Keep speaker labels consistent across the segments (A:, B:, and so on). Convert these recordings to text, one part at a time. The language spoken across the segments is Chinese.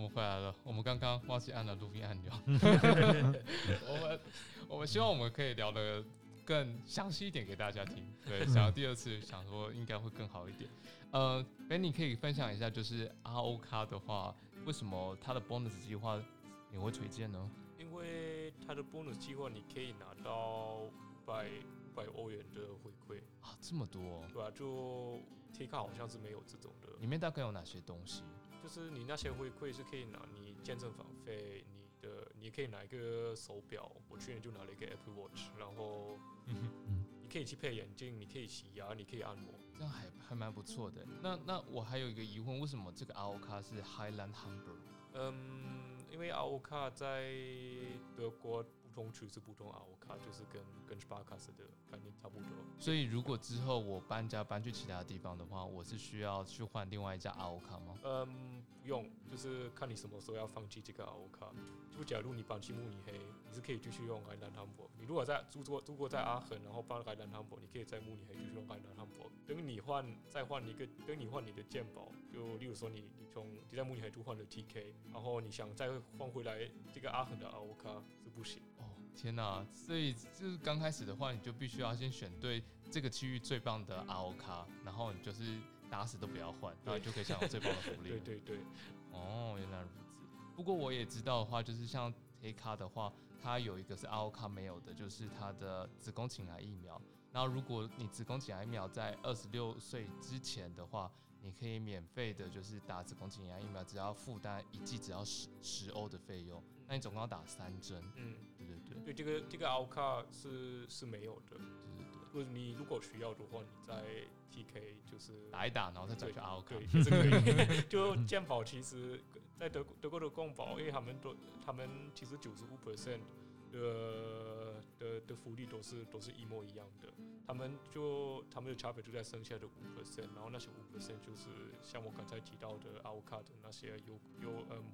A: 们回来了。我们刚刚忘记按了录音按钮。我们我们希望我们可以聊的更详细一点给大家听。对，想要第二次想说应该会更好一点。呃，Benny 可以分享一下，就是 RO 卡的话，为什么它的 bonus 计划你会推荐呢？
B: 因为它的 bonus 计划你可以拿到五百五百欧元的回馈
A: 啊，这么多，
B: 对吧？就 T 卡好像是没有这种的。
A: 里面大概有哪些东西？
B: 就是你那些回馈是可以拿你健身房费，你的你可以拿一个手表，我去年就拿了一个 Apple Watch，然后你可以去配眼镜，你可以洗牙，你可以按摩，
A: 这样还还蛮不错的。那那我还有一个疑问，为什么这个 RO 卡是 Highland Humber？
B: 嗯，因为 RO 卡在德国。不同区是不同 RO 卡，就是跟跟 Sparkas 的概念差不多。
A: 所以如果之后我搬家搬去其他地方的话，我是需要去换另外一家 R 卡吗？
B: 嗯，不用，就是看你什么时候要放弃这个 R 卡。就假如你搬去慕尼黑，你是可以继续用 Rheinland Hamburg。你如果在住过住过在阿恒，然后搬 Rheinland Hamburg，你可以在慕尼黑继续用 Rheinland Hamburg。等你换再换一个，等你换你的鉴宝，就例如说你你从你在慕尼黑就换了 TK，然后你想再换回来这个阿恒的 R 卡是不行。
A: 天呐！所以就是刚开始的话，你就必须要先选对这个区域最棒的 RO 卡，然后你就是打死都不要换，然后就可以享有最棒的福利。
B: 对对对。
A: 哦，原来如此。不过我也知道的话，就是像黑卡的话，它有一个是 RO 卡没有的，就是它的子宫颈癌疫苗。然后如果你子宫颈癌疫苗在二十六岁之前的话，你可以免费的，就是打子宫颈癌疫苗，只要负担一剂只要十十欧的费用。那你总共要打三针？嗯，对对对。
B: 对这个这个 o 卡是是没有的。对
A: 对对。
B: 如果你如果需要的话，你再 TK 就是
A: 打一打，然后再转去 o 卡。
B: 对，这个 就健保其实，在德德国的公保，因为他们都他们其实九十五 percent 的的的福利都是都是一模一样的。他们就他们的差别就在剩下的五 percent，然后那些五 percent 就是像我刚才提到的 o 卡的那些优优嗯。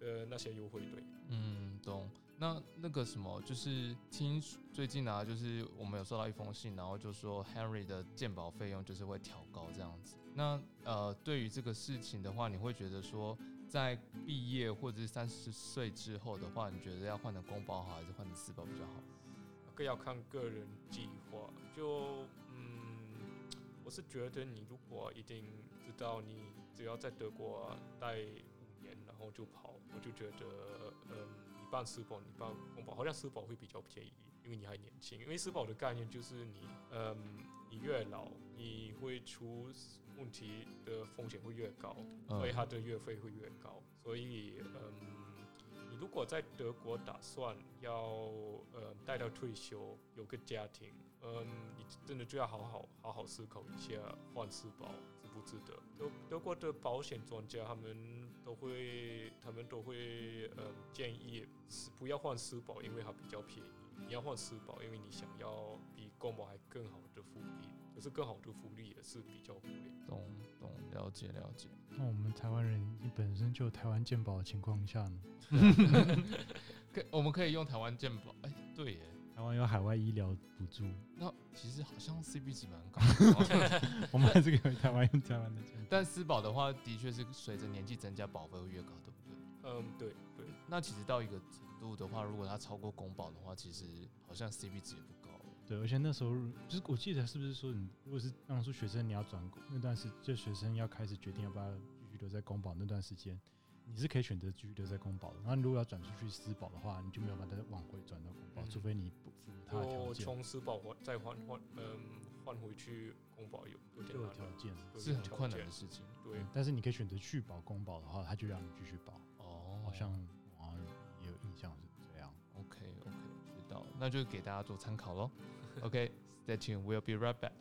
B: 的那些优惠对，
A: 嗯，懂。那那个什么，就是听最近啊，就是我们有收到一封信，然后就说 Henry 的鉴保费用就是会调高这样子。那呃，对于这个事情的话，你会觉得说，在毕业或者是三十岁之后的话，你觉得要换成公保好，还是换成私保比较好？
B: 更要看个人计划。就嗯，我是觉得你如果一定知道你只要在德国待。然后就跑，我就觉得，嗯，你办私保，你办公保，好像私保会比较便宜，因为你还年轻。因为私保的概念就是你，嗯，你越老，你会出问题的风险会越高，所以它的月费会越高。所以，嗯。如果在德国打算要呃待到退休有个家庭，嗯，你真的就要好好好好思考一下换私保值不值得。德德国的保险专家他们都会他们都会呃建议是不要换私保，因为它比较便宜。你要换私保，因为你想要比公保还更好的福利。可是更好的福利也是比较贵。
A: 懂懂了解了解。
C: 那我们台湾人你本身就台湾健保的情况下呢？
A: 可我们可以用台湾健保？哎，对耶，
C: 台湾有海外医疗补助。
A: 那其实好像 CP 值蛮高。
C: 我们还是可以台湾用台湾的健保。
A: 但私保的话，的确是随着年纪增加，保费会越高，对不对？
B: 嗯，对对。
A: 那其实到一个程度的话，如果它超过公保的话，其实好像 CP 值也不高。
C: 对，而且那时候就是我记得是不是说你如果是当初学生你要转那段时，就学生要开始决定要不要继续留在公保那段时间，你是可以选择继续留在公保的。然后如果要转出去私保的话，你就没有办法再往回转到公保，除非你不符合他的条件。
B: 从私保换再换换嗯换回去公保有有
C: 点条件，
A: 是很困难的事情。
B: 对，
C: 但是你可以选择续保公保的话，他就让你继续保。
A: 那就给大家做参考喽。Okay, stay tuned. We'll be right back.